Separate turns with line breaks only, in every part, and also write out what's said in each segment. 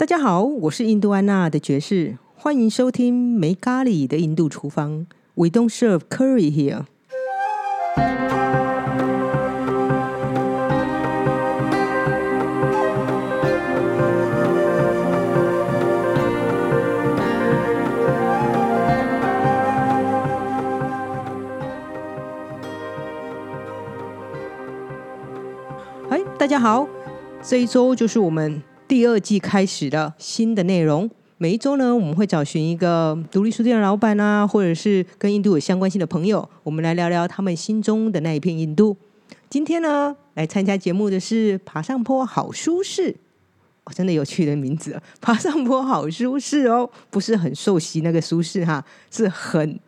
大家好，我是印度安娜的爵士，欢迎收听没咖喱的印度厨房。We don't serve curry here。嗨，大家好，这一周就是我们第二季开始的新的内容。每一周呢，我们会找寻一个独立书店的老板啊，或者是跟印度有相关性的朋友，我们来聊聊他们心中的那一片印度。今天呢，来参加节目的是爬上坡好舒适，哦，真的有趣的名字，爬上坡好舒适哦，不是很受洗那个舒适哈，是很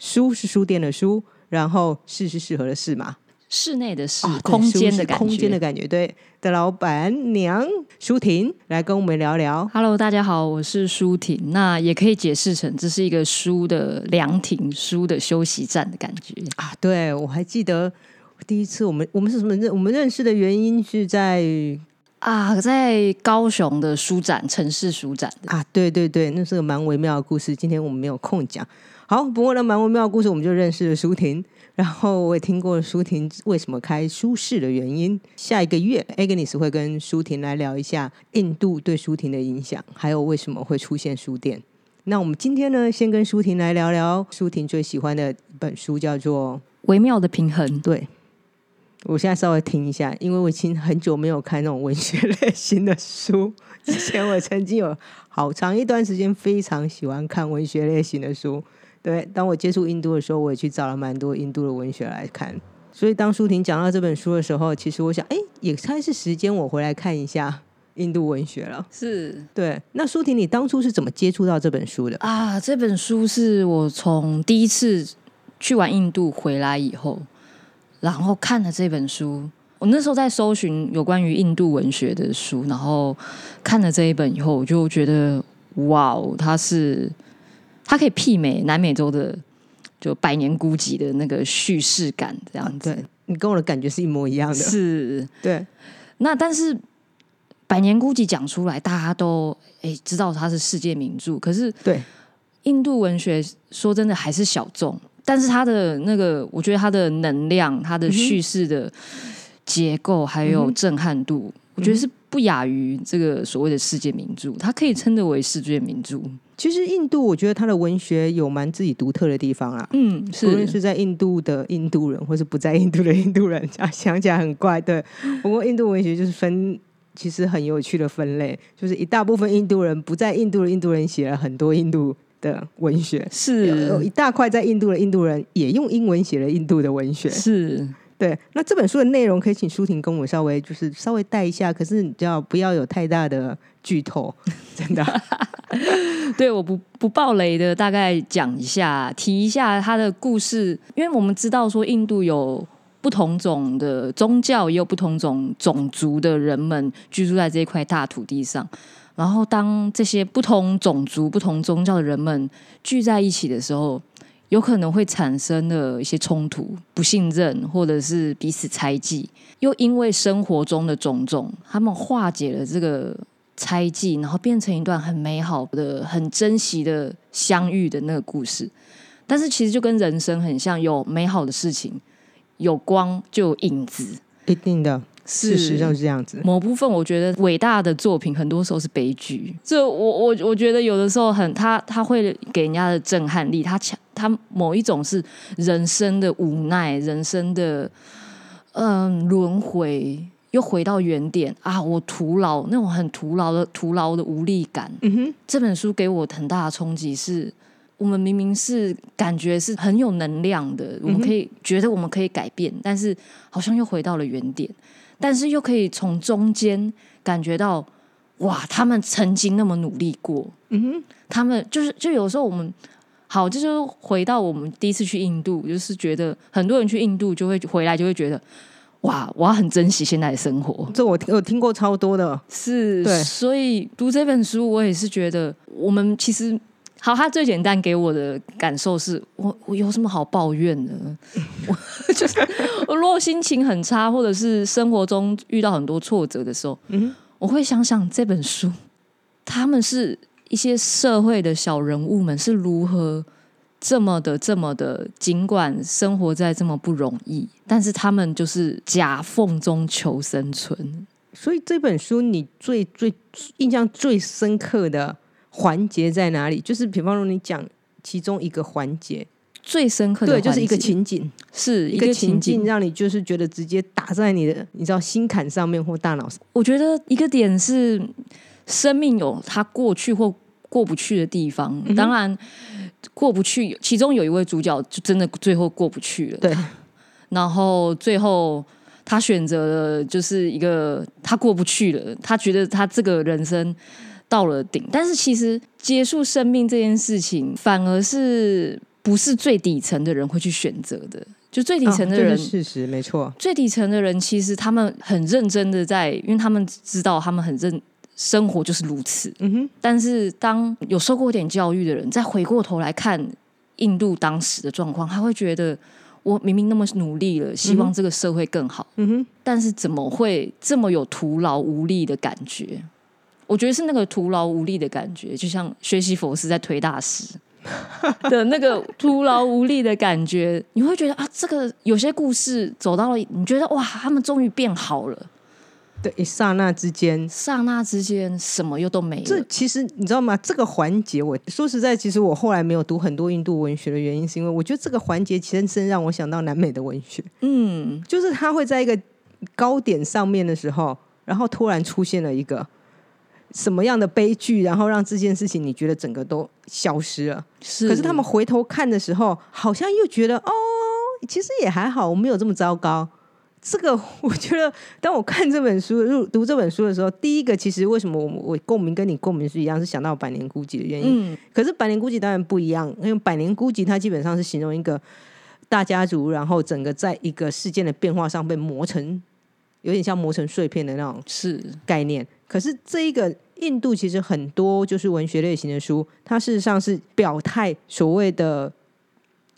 书是书店的书，然后适是适合的适嘛，
室内的室，
啊
空间的感觉。
空间的感觉，对的老板娘舒婷来跟我们聊聊。
Hello，大家好，我是舒婷。那也可以解释成这是一个书的凉亭、书的休息站的感觉。
啊，对，我还记得第一次我们我们是什么认我们认识的原因是在
啊，在高雄的书展，城市书展的
啊，对对对，那是个蛮微妙的故事，今天我们没有空讲。好，不过呢，蛮微妙的故事，我们就认识了舒婷，然后我也听过舒婷为什么开书市的原因。下一个月，Agnes 会跟舒婷来聊一下印度对舒婷的影响，还有为什么会出现书店。那我们今天呢，先跟舒婷来聊聊舒婷最喜欢的一本书，叫做
微妙的平衡。
对，我现在稍微听一下，因为我已经很久没有看那种文学类型的书。之前我曾经有好长一段时间非常喜欢看文学类型的书。对，当我接触印度的时候，我也去找了蛮多印度的文学来看。所以当舒婷讲到这本书的时候，其实我想，哎，也该是时间我回来看一下印度文学了。
是
对，那舒婷，你当初是怎么接触到这本书的？
啊，这本书是我从第一次去完印度回来以后，然后看了这本书。我那时候在搜寻有关于印度文学的书，然后看了这一本以后，我就觉得哇哦，它是它可以媲美南美洲的就百年孤寂的那个叙事感，这样子。
对你跟我的感觉是一模一样的。
是。
对，
那但是百年孤寂讲出来，大家都诶知道它是世界名著，可是
对，
印度文学说真的还是小众，但是它的那个，我觉得它的能量、它的叙事的结构还有震撼度，我觉得是不亚于这个所谓的世界名著，它可以称得为世界名著。
其实印度，我觉得它的文学有蛮自己独特的地方啦。
嗯，
无论是在印度的印度人，或是不在印度的印度人，啊，想起来很怪。对，不过印度文学就是分，其实很有趣的分类，就是一大部分印度人不在印度的印度人写了很多印度的文学，是有一大块在印度的印度人也用英文写了印度的文学。
是，
对，那这本书的内容可以请舒婷跟我稍微就是稍微带一下，可是你知道不要有太大的剧透，真的。
对，我不不爆雷的，大概讲一下，提一下它的故事，因为我们知道说印度有不同种的宗教，也有不同种种族的人们居住在这一块大土地上。然后，当这些不同种族、不同宗教的人们聚在一起的时候，有可能会产生的一些冲突、不信任，或者是彼此猜忌。又因为生活中的种种，他们化解了这个猜忌，然后变成一段很美好的、很珍惜的相遇的那个故事。但是其实就跟人生很像，有美好的事情，有光就有影子。
一定的，事实上是这样子。
某部分我觉得伟大的作品很多时候是悲剧，这我我我觉得有的时候很他他会给人家的震撼力，他强他某一种是人生的无奈，人生的嗯轮回，又回到原点啊，我徒劳那种很徒劳的徒劳的无力感。
嗯哼，
这本书给我很大的冲击是。我们明明是感觉是很有能量的，我们可以觉得我们可以改变，但是好像又回到了原点。但是又可以从中间感觉到，哇，他们曾经那么努力过，
嗯哼，
他们就是就有时候我们好，这就回到我们第一次去印度，就是觉得很多人去印度就会回来就会觉得，哇，我要很珍惜现在的生活，
这我听我听过超多的。
是，
对
所以读这本书，我也是觉得我们其实。好，他最简单给我的感受是我我有什么好抱怨的？我就是我如果心情很差，或者是生活中遇到很多挫折的时候，
嗯
我会想想这本书，他们是一些社会的小人物们是如何这么的这么的，尽管生活在这么不容易，但是他们就是夹缝中求生存。
所以这本书你最最印象最深刻的环节在哪里？就是比方说你讲其中一个环节，
最深刻的
对，就是一个情景，
是一个
情境，。让你就是觉得直接打在你的你知道心坎上面或大脑上。
我觉得一个点是，生命有它过去或过不去的地方。
嗯
当然，过不去，其中有一位主角就真的最后过不去了。
对，
然后最后他选择了就是一个他过不去了，他觉得他这个人生到了顶，但是其实结束生命这件事情，反而是不是最底层的人会去选择的？就最底层的人，
是事实，没错。
最底层的人，其实他们很认真的在，因为他们知道他们很认生活就是如此。
嗯哼，
但是当有受过一点教育的人，再回过头来看印度当时的状况，他会觉得我明明那么努力了，希望这个社会更好，
嗯哼，
但是怎么会这么有徒劳无力的感觉？我觉得是那个徒劳无力的感觉，就像学习佛是在推大师 的那个徒劳无力的感觉，你会觉得啊，这个有些故事走到了，你觉得哇，他们终于变好了，
对，一刹那之间，
刹那之间什么又都没了。
这其实你知道吗？这个环节，我说实在，其实我后来没有读很多印度文学的原因，是因为我觉得这个环节其实真让我想到南美的文学，
嗯，
就是他会在一个高点上面的时候，然后突然出现了一个什么样的悲剧，然后让这件事情你觉得整个都消失了。
是。
可是他们回头看的时候，好像又觉得哦，其实也还好，我没有这么糟糕。这个我觉得，当我看这本书、入读这本书的时候，第一个其实为什么我我共鸣跟你共鸣是一样，是想到百年孤寂的原因。
嗯，
可是百年孤寂当然不一样，因为百年孤寂它基本上是形容一个大家族，然后整个在一个事件的变化上被磨成，有点像磨成碎片的那种
是
概念。可是这一个印度其实很多就是文学类型的书，它事实上是表态所谓的。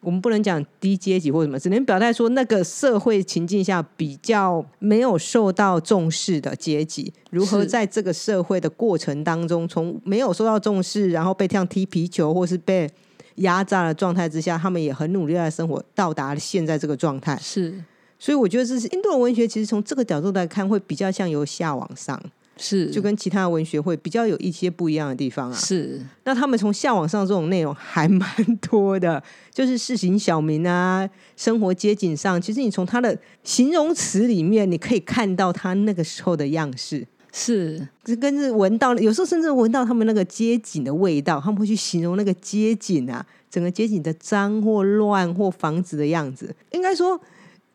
我们不能讲低阶级或什么，只能表态说那个社会情境下比较没有受到重视的阶级，如何在这个社会的过程当中，从没有受到重视，然后被这样踢皮球，或是被压榨的状态之下，他们也很努力在生活，到达了现在这个状态。
是
所以我觉得这是印度的文学，其实从这个角度来看，会比较像由下往上。
是，
就跟其他的文学会比较有一些不一样的地方啊。
是
那他们从下往上这种内容还蛮多的，就是市井小民啊，生活街景上，其实你从他的形容词里面，你可以看到他那个时候的样式。
是
这跟是闻到，有时候甚至闻到他们那个街景的味道，他们会去形容那个街景啊，整个街景的脏或乱或房子的样子。应该说，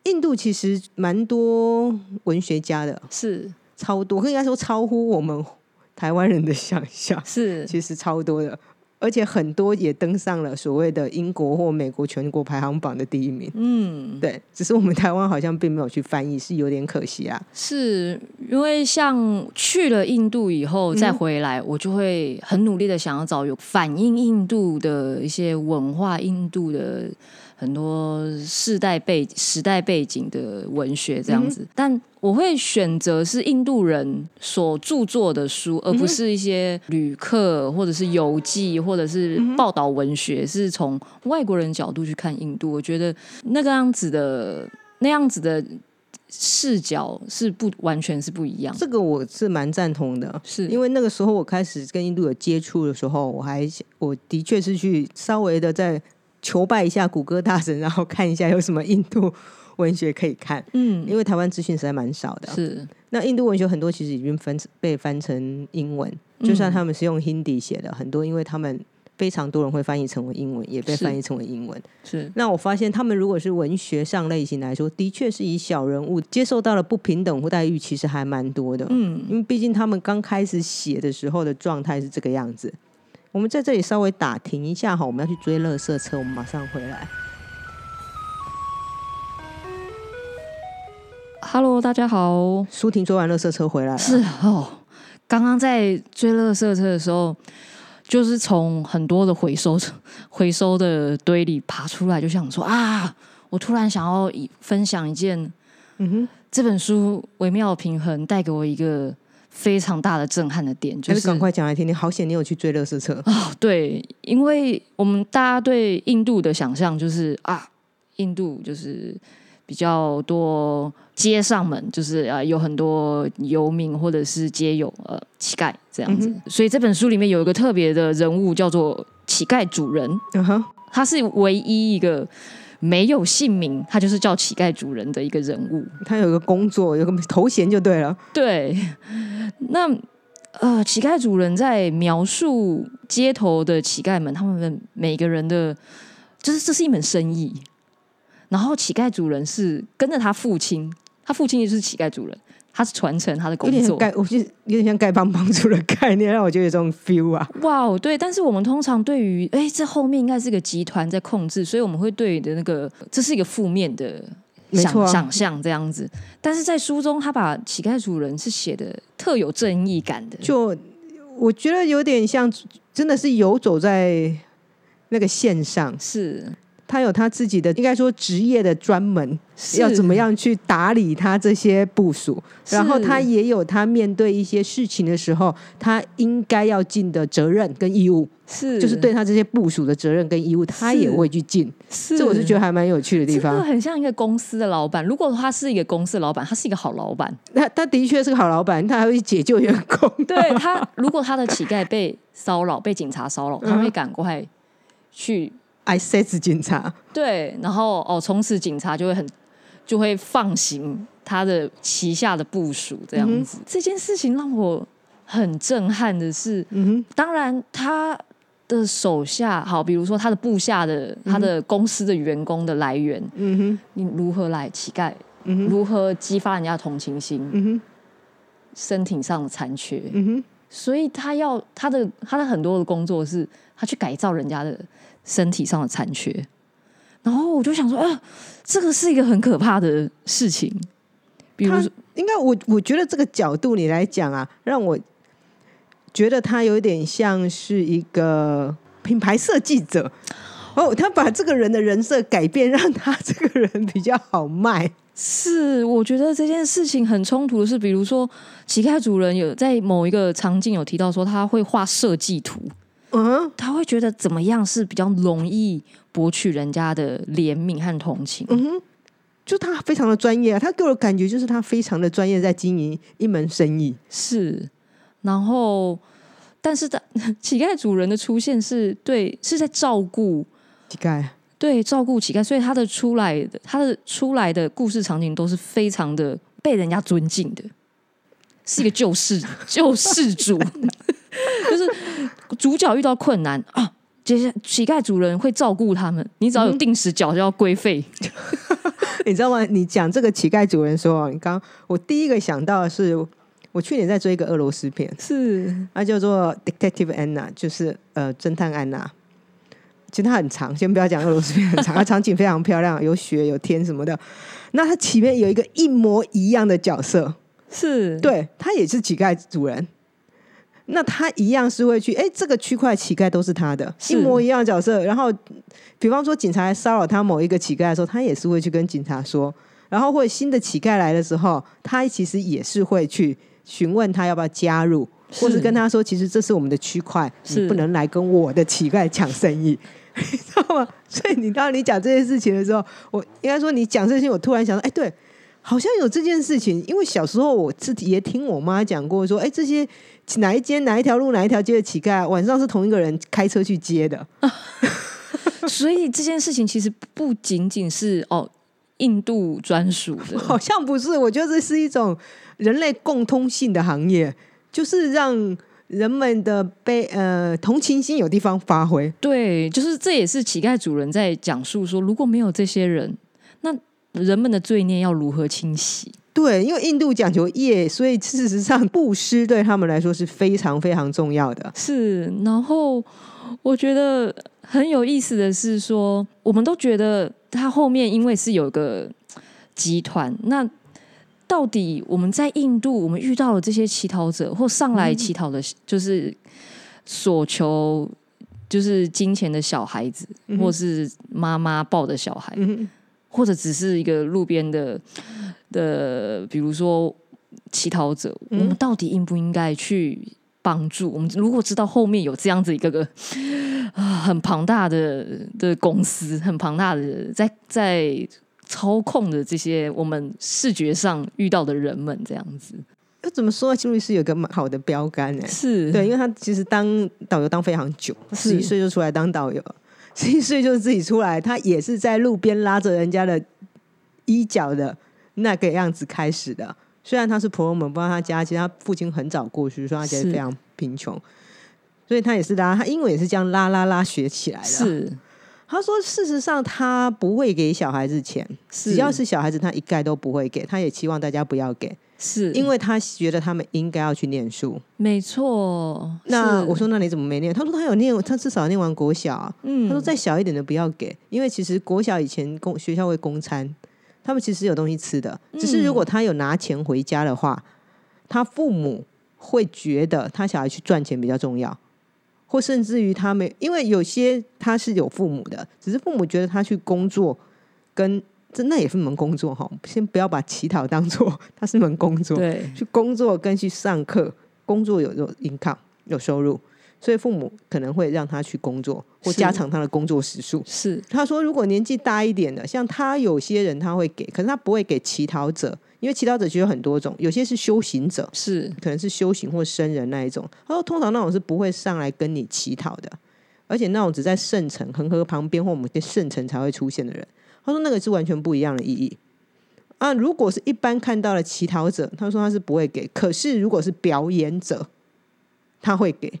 印度其实蛮多文学家的，
是
超多，应该说超乎我们台湾人的想象，
是。
其实超多的，而且很多也登上了所谓的英国或美国全国排行榜的第一名。
嗯，
对，只是我们台湾好像并没有去翻译，是有点可惜啊。
是因为像去了印度以后
嗯
再回来，我就会很努力的想要找有反映印度的一些文化、印度的很多世代背时代背景的文学这样子，但我会选择是印度人所著作的书，而不是一些旅客或者是游记或者是报道文学，是从外国人角度去看印度。我觉得那个样子的那样子的视角是不完全是不一样，
这个我是蛮赞同的，
是。
因为那个时候我开始跟印度有接触的时候，我还我的确是去稍微的在求拜一下谷歌大神，然后看一下有什么印度文学可以看，
嗯
因为台湾资讯实在蛮少的。
是
那印度文学很多其实已经翻被翻成英文，就算他们是用 Hindi 写的，很多因为他们非常多人会翻译成为英文，也被翻译成为英文。
是
那我发现他们如果是文学上类型来说，的确是以小人物接受到了不平等或待遇，其实还蛮多的。
嗯
因为毕竟他们刚开始写的时候的状态是这个样子。我们在这里稍微打停一下哈，我们要去追垃圾车，我们马上回来。
，Hello，大家好，
舒婷追完垃圾车回来了，
是哦，刚刚在追垃圾车的时候。就是从很多的回收 回收的堆里爬出来，就想说啊，我突然想要以分享一件
嗯哼，
这本书微妙平衡带给我一个非常大的震撼的点，就是
赶快讲来听听。好险你有去追乐色车，
哦，对，因为我们大家对印度的想象就是啊，印度就是比较多街上们，就是啊有很多游民或者是街友呃乞丐这样子，所以这本书里面有一个特别的人物叫做乞丐主人，
嗯哼，
他是唯一一个没有姓名，他就是叫乞丐主人的一个人物。
他有个工作，有个头衔就对了。
对，那呃，乞丐主人在描述街头的乞丐们，他们每个人的，就是这是一门生意。然后乞丐主人是跟着他父亲，他父亲也是乞丐主人，他是传承他的工作。
点像丐，我觉得有点像丐帮帮主的概念，让我觉得有这种 feel 啊。
哇哦，对，但是我们通常对于，哎，这后面应该是个集团在控制，所以我们会对你的那个，这是一个负面的想、
啊
想象这样子。但是在书中，他把乞丐主人是写的特有正义感的，
就我觉得有点像，真的是游走在那个线上。
是
他有他自己的，应该说职业的专门，要怎么样去打理他这些部署，然后他也有他面对一些事情的时候，他应该要尽的责任跟义务，
是，
就是对他这些部署的责任跟义务，他也会去尽。
是，
这我是觉得还蛮有趣的地
这个
方。
很像一个公司的老板。如果他是一个公司的老板，他是一个好老板。
他他的确是个好老板，他还会去解救员工。
对他，如果他的乞丐被骚扰、被警察骚扰，他会赶快去
，I says 警察，
对，然后哦，从此警察就会很就会放行他的旗下的部署，这样子。这件事情让我很震撼的是，
嗯
当然他的手下，好，比如说他的部下的、他的公司的员工的来源，
嗯哼，
你如何来乞丐，
嗯哼，
如何激发人家的同情心，
嗯哼，
身体上的残缺，
嗯哼，
所以他要他的他的很多的工作是他去改造人家的身体上的残缺，然后我就想说，啊，这个是一个很可怕的事情。比如
他
说，
应该我我觉得这个角度你来讲啊，让我觉得他有点像是一个品牌设计者。哦，他把这个人的人设改变，让他这个人比较好卖。
是我觉得这件事情很冲突的是，比如说乞丐主人有在某一个场景有提到说他会画设计图，
嗯？
他会觉得怎么样是比较容易博取人家的怜悯和同情。
嗯哼，就他非常的专业啊，他给我的感觉就是他非常的专业，在经营一门生意。
是，然后，但是的乞丐主人的出现是对是在照顾。
乞丐，
对照顾乞丐，所以他的出来的他的出来的故事场景都是非常的被人家尊敬的，是一个救世 救世主，就是主角遇到困难啊。接下乞丐主人会照顾他们，你只要有定时缴就要规费，
你知道吗？你讲这个乞丐主人说，你刚我第一个想到的是，我去年在追一个俄罗斯片，
是
它叫做 Detective Anna，就是呃侦探安娜。其实它很长，先不要讲俄罗斯片很长，它场景非常漂亮，有雪有天什么的。那它前面有一个一模一样的角色，
是，
对他也是乞丐主人。那他一样是会去，哎，这个区块乞丐都是他的，一模一样的角色。然后，比方说警察来骚扰他某一个乞丐的时候，他也是会去跟警察说。然后或者新的乞丐来的时候，他其实也是会去询问他要不要加入，或是跟他说，其实这是我们的区块，
是
你不能来跟我的乞丐抢生意，你知道吗？所以你当你讲这件事情的时候，我应该说你讲这些，我突然想到，哎，对，好像有这件事情，因为小时候我自己也听我妈讲过，说，哎，这些哪一间哪一条路哪一条街的乞丐，晚上是同一个人开车去接的，
所以这件事情其实不仅仅是哦印度专属的，
好像不是，我觉得这是一种人类共通性的行业，就是让人们的悲呃同情心有地方发挥。
对，就是这也是乞丐主人在讲述说，如果没有这些人，那人们的罪孽要如何清洗？
对，因为印度讲求业，所以事实上布施对他们来说是非常非常重要的。
是，然后我觉得很有意思的是说，我们都觉得他后面因为是有个集团，那到底我们在印度，我们遇到了这些乞讨者或上来乞讨的，就是所求就是金钱的小孩子，或是妈妈抱的小孩，
嗯
或者只是一个路边的的，比如说乞讨者，
嗯。
我们到底应不应该去帮助？我们如果知道后面有这样子一个个啊很庞大的的公司，很庞大的在在操控的这些我们视觉上遇到的人们，这样子。
要怎么说？金律师有个蛮好的标杆哎、
是。
对，因为他其实当导游当非常久，
是。
十一岁就出来当导游，十一岁就是自己出来，他也是在路边拉着人家的衣角的那个样子开始的。虽然他是婆罗门，不知道他家，其实他父亲很早过去，所以他家非常贫穷，所以他也是拉，他英文也是这样拉拉拉学起来的。
是。
他说，事实上他不会给小孩子钱，只要是小孩子，他一概都不会给，他也期望大家不要给，
是
因为他觉得他们应该要去念书。
没错。
那我说，那你怎么没念？他说他有念，他至少念完国小啊、
嗯
他说再小一点的不要给，因为其实国小以前公学校会供餐，他们其实有东西吃的，只是如果他有拿钱回家的话，他父母会觉得他小孩去赚钱比较重要，或甚至于他没，因为有些他是有父母的，只是父母觉得他去工作跟这那也是门工作哈，先不要把乞讨当做他 是门工作，
对
去工作跟去上课，工作有有 income 有收入，所以父母可能会让他去工作或加长他的工作时数。
是
他说，如果年纪大一点的，像他有些人他会给，可是他不会给乞讨者，因为乞讨者其实有很多种，有些是修行者，
是
可能是修行或僧人那一种。他说，通常那种是不会上来跟你乞讨的，而且那种只在圣城、恒河旁边或我们的圣城才会出现的人。他说，那个是完全不一样的意义。啊，如果是一般看到的乞讨者，他说他是不会给。可是如果是表演者，他会给，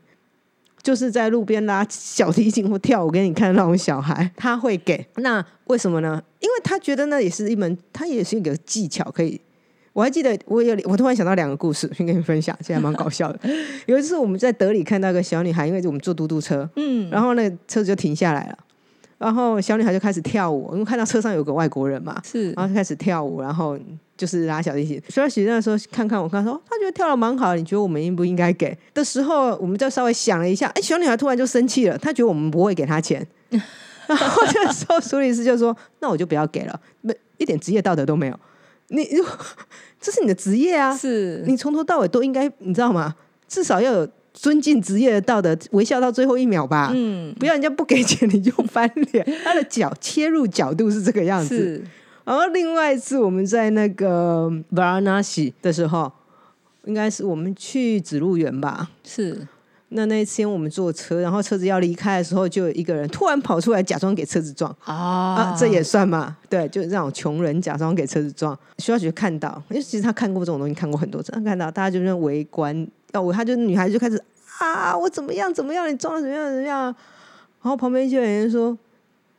就是在路边拉小提琴或跳舞给你看那种小孩，他会给。那为什么呢？因为他觉得那也是一门，他也是一个技巧，可以。我还记得，我有我突然想到两个故事，先跟你分享，现在蛮搞笑的。有一次我们在德里看到一个小女孩，因为我们坐嘟嘟车，
嗯，
然后那个车子就停下来了，然后小女孩就开始跳舞，因为看到车上有个外国人嘛，
是
然后就开始跳舞，然后就是拉小提琴。所以那时候看看我，看说他觉得跳的蛮好，你觉得我们应不应该给？的时候，我们就稍微想了一下，哎，小女孩突然就生气了，她觉得我们不会给她钱。然后这时候苏律师就说：“那我就不要给了，没一点职业道德都没有。你如这是你的职业啊，
是
你从头到尾都应该，你知道吗？至少要有尊敬职业的道德，微笑到最后一秒吧。
嗯
不要人家不给钱你就翻脸，他的角切入角度是这个样子。
是
然后另外一次我们在那个 Varanasi 的时候，应该是我们去指路园吧。
是
那那一天我们坐车，然后车子要离开的时候，就有一个人突然跑出来，假装给车子撞
啊
啊，这也算嘛？对，就是那种穷人假装给车子撞。徐小雪看到，因为其实他看过这种东西，看过很多次，他看到大家就在围观，要我，他就女孩子就开始啊，我怎么样怎么样，你装的怎么样怎么样？然后旁边就有人说。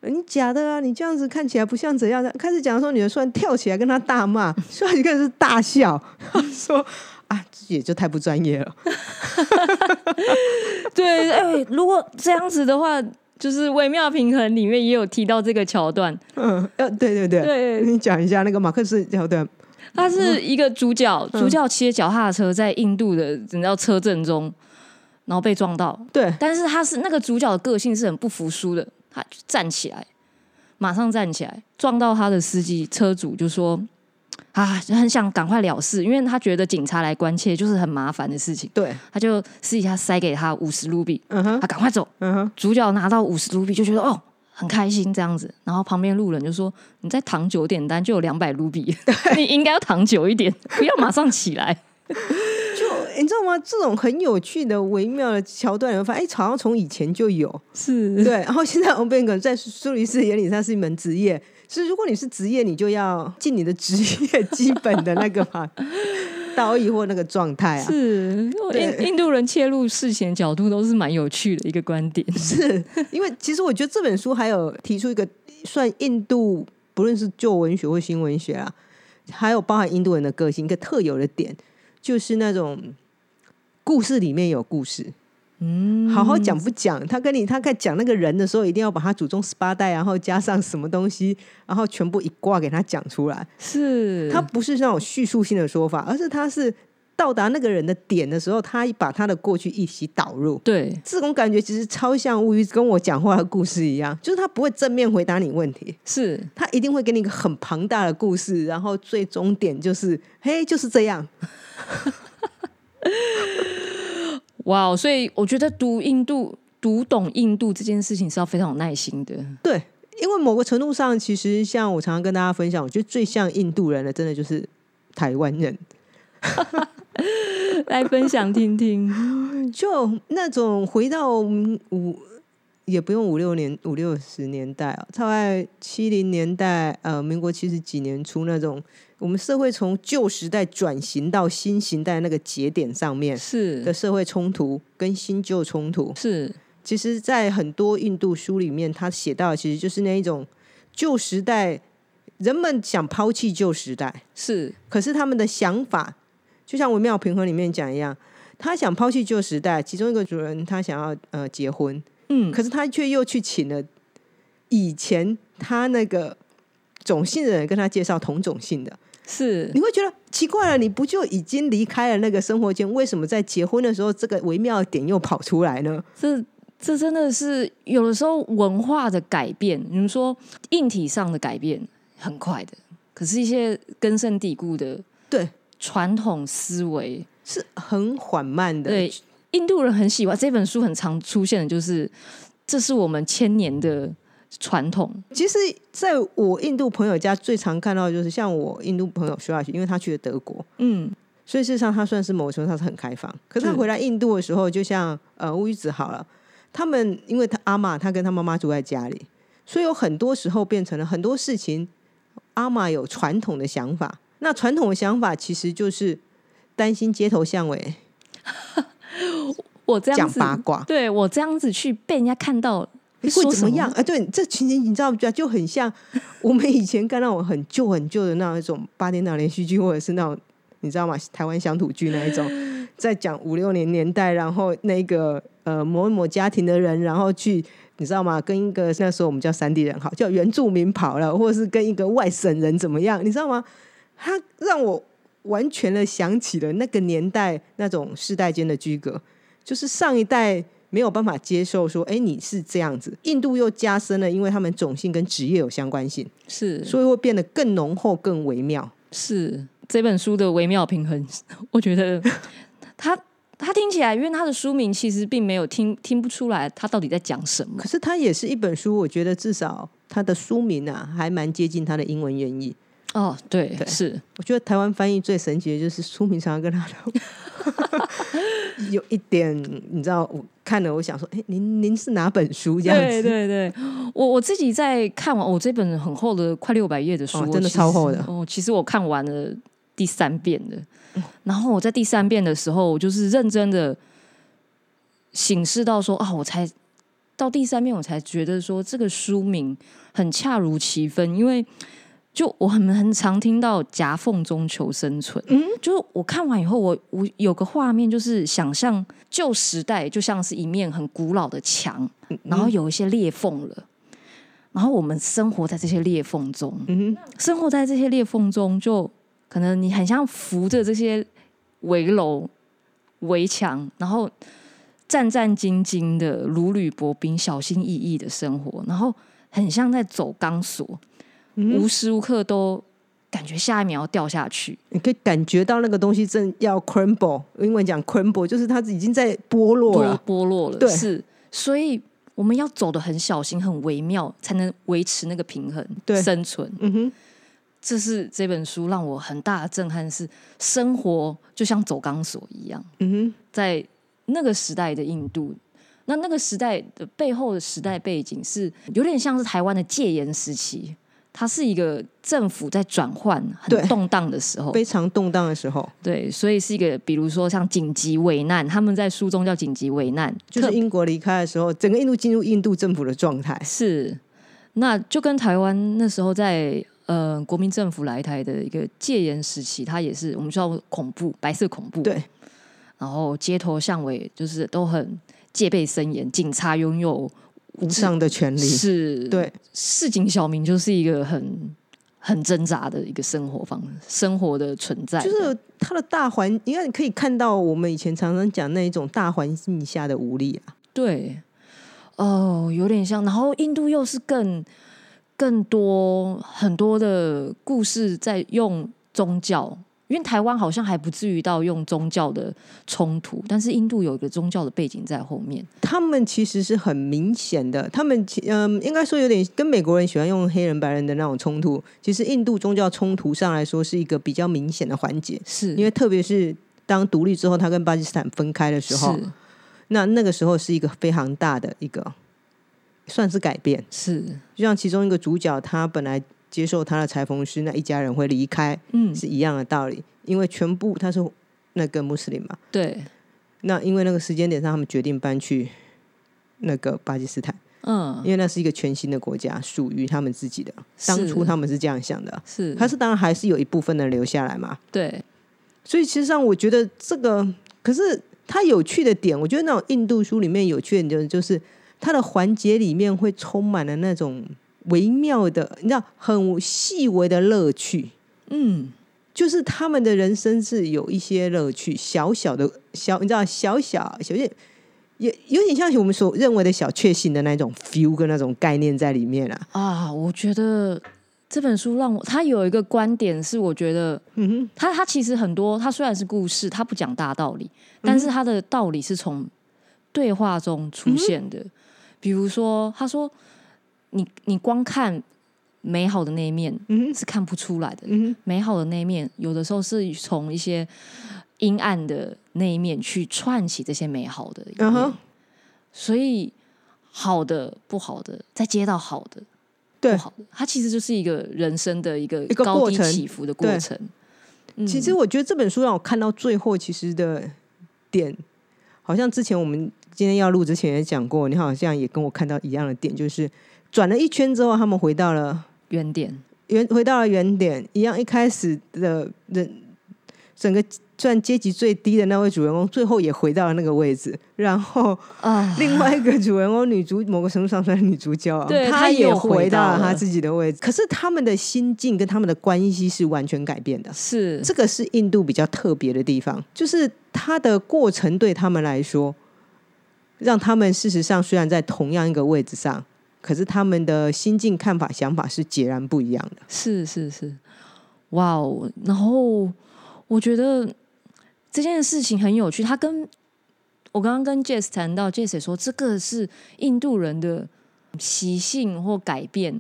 你假的啊！你这样子看起来不像怎样的。开始讲的时候，女的突然跳起来跟他大骂，徐小姐开始是大笑，他说：“啊，也就太不专业了。
对，哎、如果这样子的话，就是微妙平衡里面也有提到这个桥段，”
嗯，呃，对对对，
对
你讲一下那个马克思桥段。
他是一个主角，
嗯。
主角骑着脚踏车在印度的你知道车阵中，然后被撞到，
对，
但是他是那个主角的个性是很不服输的，他站起来，马上站起来，撞到他的司机车主就说。啊，就很想赶快了事，因为他觉得警察来关切就是很麻烦的事情，
对，
他就私底下塞给他五十卢比，
嗯哼
他，赶快走。
嗯哼，
主角拿到五十卢比就觉得哦很开心这样子，然后旁边路人就说：“你再躺久点单就有两百卢比，你应该要躺久一点，不要马上起来。
就你知道吗？这种很有趣的、微妙的桥段，你会发现，哎，好像从以前就有。”
是
对，然后现在我们可能在苏黎世眼里，它是一门职业。是如果你是职业，你就要尽你的职业基本的那个嘛，道义或那个状态啊。
是，
对
印印度人切入事情角度都是蛮有趣的一个观点。
是因为其实我觉得这本书还有提出一个算印度，不论是旧文学或新文学啊，还有包含印度人的个性一个特有的点，就是那种故事里面有故事。
嗯，
好好讲不讲？他跟你他在讲那个人的时候，一定要把他祖宗十八代，然后加上什么东西，然后全部一卦给他讲出来。
是
他不是那种叙述性的说法，而是他是到达那个人的点的时候，他把他的过去一起导入。
对
这种感觉其实超像乌鱼跟我讲话的故事一样，就是他不会正面回答你问题，
是
他一定会给你一个很庞大的故事，然后最终点就是，嘿，就是这样。
哇，所以我觉得读印度、读懂印度这件事情是要非常有耐心的。
对，因为某个程度上，其实像我常常跟大家分享，我觉得最像印度人的，真的就是台湾人。
来分享听听，
就那种回到五也不用五六年五六十年代啊，大概七零年代呃，民国七十几年初那种，我们社会从旧时代转型到新时代那个节点上面
是
的社会冲突跟新旧冲突，
是
其实，在很多印度书里面，他写到的其实就是那一种旧时代人们想抛弃旧时代，
是，
可是他们的想法。就像《微妙平衡》里面讲一样，他想抛弃旧时代，其中一个主人他想要呃结婚，
嗯，
可是他却又去请了以前他那个种姓的人跟他介绍同种姓的，
是
你会觉得奇怪了，你不就已经离开了那个生活圈，为什么在结婚的时候这个微妙点又跑出来呢？
这这真的是有的时候文化的改变，你们说硬体上的改变很快的，可是一些根深蒂固的
对。
传统思维
是很缓慢的。
对，印度人很喜欢这本书，很常出现的就是这是我们千年的传统。
其实，在我印度朋友家最常看到的就是像我印度朋友说下去，因为他去了德国，
嗯，
所以事实上他算是某程度上是很开放。可是他回来印度的时候，就像呃乌鱼子好了，他们因为他阿玛他跟他妈妈住在家里，所以有很多时候变成了很多事情，阿玛有传统的想法。那传统的想法其实就是担心街头巷尾，
我这样子
讲八卦，
对我这样子去被人家看到
会怎么样？啊，对，这情景你知道不？就很像我们以前看那种很旧很旧的那一种八点档连续剧，或者是那种你知道吗？台湾乡土剧那一种，在讲五六年年代，然后那个呃某某家庭的人，然后去你知道吗？跟一个那时候我们叫三地人，好叫原住民跑了，或者是跟一个外省人怎么样？你知道吗？他让我完全的想起了那个年代那种世代间的居隔，就是上一代没有办法接受说，哎，你是这样子。印度又加深了，因为他们种姓跟职业有相关性，
是，
所以会变得更浓厚、更微妙。
是这本书的微妙平衡，我觉得 他他听起来，因为他的书名其实并没有听听不出来他到底在讲什么，
可是他也是一本书，我觉得至少他的书名啊，还蛮接近他的英文原意。
哦，对，是，
我觉得台湾翻译最神奇的就是书名常常跟他的 有一点，你知道，我看了，我想说，哎，您您是哪本书？这样子，
对对对，我我自己在看完我这本很厚的快六百页的书，
真的超厚的
哦。其实我看完了第三遍的，然后我在第三遍的时候，我就是认真的醒视到说啊，我才到第三遍，我才觉得说这个书名很恰如其分，因为。就我很很常听到夹缝中求生存，嗯，就是我看完以后，我我有个画面，就是想象旧时代就像是一面很古老的墙，然后有一些裂缝了，然后我们生活在这些裂缝中，嗯，生活在这些裂缝中，就可能你很像扶着这些围楼围墙，然后战战兢兢的如履薄冰，小心翼翼的生活，然后很像在走钢索。无时无刻都感觉下一秒要掉下去，
你可以感觉到那个东西正要 crumble，英文讲 crumble 就是它已经在剥落了，
剥落了。对，是，所以我们要走的很小心、很微妙，才能维持那个平衡、生存。嗯哼，这是这本书让我很大的震撼，是生活就像走钢索一样。嗯哼，在那个时代的印度，那那个时代的背后的时代背景是有点像是台湾的戒严时期。它是一个政府在转换、很动荡的时候，
非常动荡的时候。
对，所以是一个，比如说像紧急危难，他们在书中叫紧急危难，
就是英国离开的时候，整个印度进入印度政府的状态。
是，那就跟台湾那时候在呃国民政府来台的一个戒严时期，它也是我们叫恐怖、白色恐怖。
对，
然后街头巷尾就是都很戒备森严，警察拥有。
无上的权利
是
对
市井小民就是一个很很挣扎的一个生活方生活的存在，
就是它的大环，因为你可以看到我们以前常常讲那一种大环境下的无力啊。
对，哦，有点像。然后印度又是更更多很多的故事，在用宗教因为台湾好像还不至于到用宗教的冲突，但是印度有一个宗教的背景在后面。
他们其实是很明显的，他们其嗯、应该说有点跟美国人喜欢用黑人白人的那种冲突，其实印度宗教冲突上来说是一个比较明显的环节，
是。
因为特别是当独立之后，他跟巴基斯坦分开的时候，那那个时候是一个非常大的一个算是改变，
是，
就像其中一个主角，他本来接受他的裁缝师那一家人会离开，
嗯，
是一样的道理，因为全部他是那个穆斯林嘛，
对，
那因为那个时间点上，他们决定搬去那个巴基斯坦，
嗯，
因为那是一个全新的国家，属于他们自己的。当初他们是这样想的，
是，
他是当然还是有一部分人留下来嘛。
对，
所以其实上，我觉得这个，可是它有趣的点，我觉得那种印度书里面有趣的点，就是它的环节里面会充满了那种微妙的，你知道，很细微的乐趣。
嗯，
就是他们的人生是有一些乐趣，小小的小，你知道，小小小点，也有点像我们所认为的小确幸的那种 feel 跟那种概念在里面啊。
啊，我觉得这本书让我，他有一个观点是，我觉得
嗯哼，
他他其实很多，他虽然是故事，他不讲大道理，但是他的道理是从对话中出现的。比如说，他说：“你你光看美好的那一面
嗯，
是看不出来的，
嗯，
美好的那一面有的时候是从一些阴暗的那一面去串起这些美好的一面。
嗯哼，
所以好的、不好的，再接到好的、
对
不好的，它其实就是一个人生的一个高低起伏的过
对
程。嗯
其实我觉得这本书让我看到最后，其实的点，好像之前我们今天要录之前也讲过，你好像也跟我看到一样的点，就是转了一圈之后，他们回到了
原点。
原回到了原点，一样一开始的人整个算阶级最低的那位主人公，最后也回到了那个位置，然后
啊，
另外一个主人公女主某个程度上算是女主角啊，
对
她也
回
回到
到了
了她自己的位置，可是他们的心境跟他们的关系是完全改变的。
是。
这个是印度比较特别的地方，就是它的过程对他们来说，让他们事实上虽然在同样一个位置上，可是他们的心境、看法、想法是截然不一样的。
是是是，哇哦！然后我觉得这件事情很有趣，他跟我刚刚跟 Jess 谈到，Jess 也说这个是印度人的习性或改变，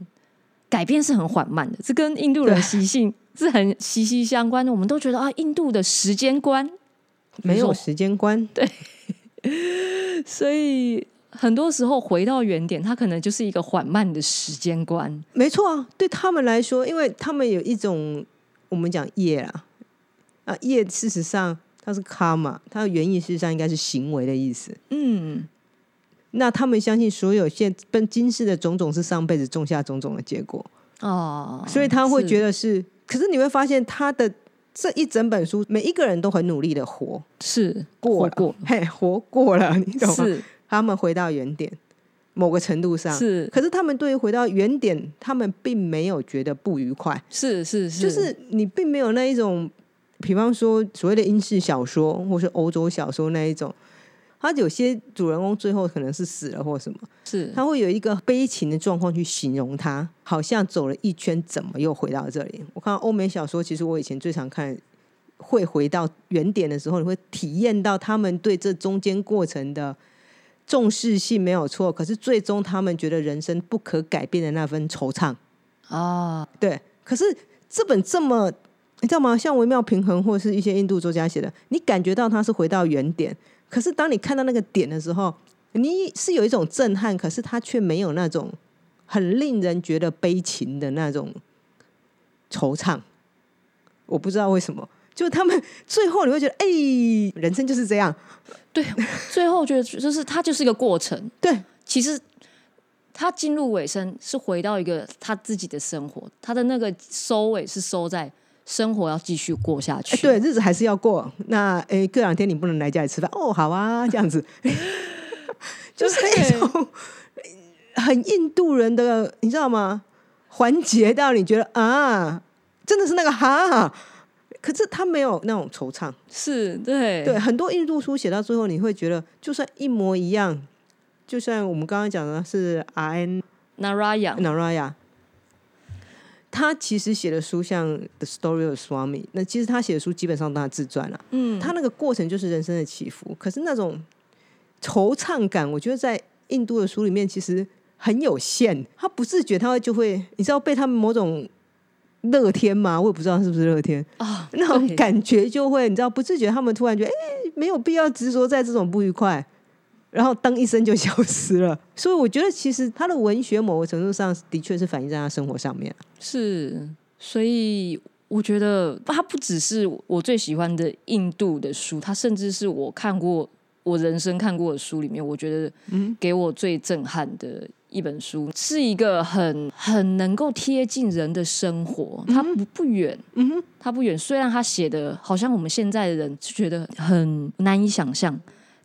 改变是很缓慢的，这跟印度人
的
习性是很息息相关的。我们都觉得啊，印度的时间观
没有时间观，对
所以很多时候回到原点，它可能就是一个缓慢的时间观。
没错啊，对他们来说，因为他们有一种我们讲业啊，啊业事实上它是 karma，它的原意事实上应该是行为的意思。
嗯，
那他们相信所有现跟今世的种种是上辈子种下种种的结果，
哦，
所以他会觉
得
得是。可是你会发现，他的这一整本书，每一个人都很努力的活
是
过
过
嘿，活过了，你懂吗？
是
他们回到原点，某个程度上
是
可是他们对于回到原点，他们并没有觉得不愉快，
是是是，
就是你并没有那一种，比方说所谓的英式小说或是欧洲小说那一种，他有些主人公最后可能是死了或什么，
是
他会有一个悲情的状况去形容他，好像走了一圈，怎么又回到这里？我看到欧美小说，其实我以前最常看。会回到原点的时候，你会体验到他们对这中间过程的重视性没有错，可是最终他们觉得人生不可改变的那份惆怅。
啊，
对，可是这本这么你知道吗？像微妙平衡或是一些印度作家写的，你感觉到他是回到原点，可是当你看到那个点的时候，你是有一种震撼，可是他却没有那种很令人觉得悲情的那种惆怅。我不知道为什么，就他们最后你会觉得，哎、人生就是这样。
对，最后觉得就是它就是一个过程。
对，
其实他进入尾声是回到一个他自己的生活，他的那个收尾是收在生活要继续过下去。
哎，对，日子还是要过。那诶，过两天你不能来家里吃饭哦，好啊，这样子，就是那种很印度人的，你知道吗？环节到你觉得啊，真的是那个哈，可是他没有那种惆怅。
是，对，
对，很多印度书写到最后，你会觉得就算一模一样，就像我们刚刚讲的是 R N，Naraya，Naraya，他其实写的书像《The Story of Swami》，那其实他写的书基本上都是自传了。
嗯，
他那个过程就是人生的起伏，可是那种惆怅感，我觉得在印度的书里面其实很有限。他不自觉，他会就会，你知道被他们某种乐天嘛？我也不知道是不是乐天
啊，
那种感觉就会，你知道不自觉，他们突然觉得，哎、没有必要执着在这种不愉快。然后当一声就消失了，所以我觉得其实他的文学某个程度上的确是反映在他生活上面。
是，所以我觉得他不只是我最喜欢的印度的书，他甚至是我看过我人生看过的书里面，我觉得给我最震撼的一本书，是一个很很能够贴近人的生活，它不不远，
嗯哼，
它不远。虽然他写的好像我们现在的人就觉得很难以想象。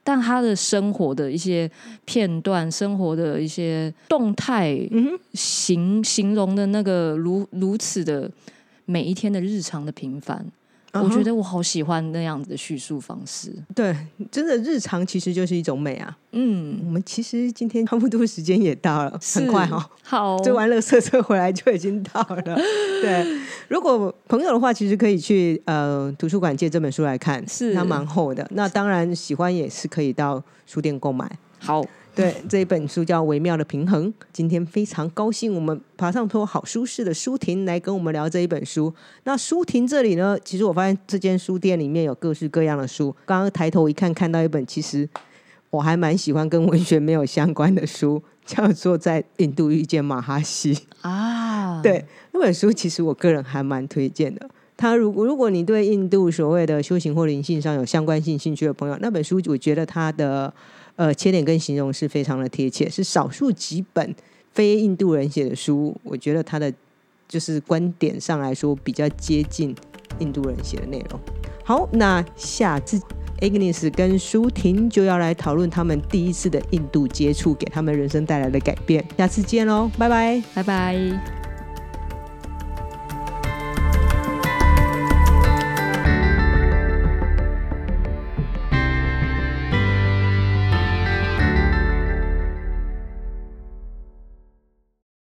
但他的生活的一些片段，生活的一些动态，
嗯，
形形容的那个如如此的每一天的日常的平凡，我觉
得
得我好喜欢那样子的叙述方式。
对，真的日常其实就是一种美啊。
嗯，
我们其实今天差不多时间也到了，很快哈、
好，
追完乐色车回来就已经到了。对，如果朋友的话，其实可以去呃图书馆借这本书来看，
是
它蛮厚的。那当然喜欢也是可以到书店购买。
好，
对，这一本书叫《微妙的平衡》。今天非常高兴，我们爬上坡好舒适的舒婷来跟我们聊这一本书。那舒婷这里呢，其实我发现这间书店里面有各式各样的书。刚刚抬头一看，看到一本其实我还蛮喜欢跟文学没有相关的书，叫做《在印度遇见马哈西》。
啊，
对，那本书其实我个人还蛮推荐的。他如果如果你对印度所谓的修行或灵性上有相关性兴趣的朋友，那本书我觉得它的呃切点跟形容是非常的贴切，是少数几本非印度人写的书，我觉得他的就是观点上来说比较接近印度人写的内容。好，那下次 Agnes 跟舒婷就要来讨论他们第一次的印度接触给他们人生带来的改变。下次见喽，拜拜。
拜拜。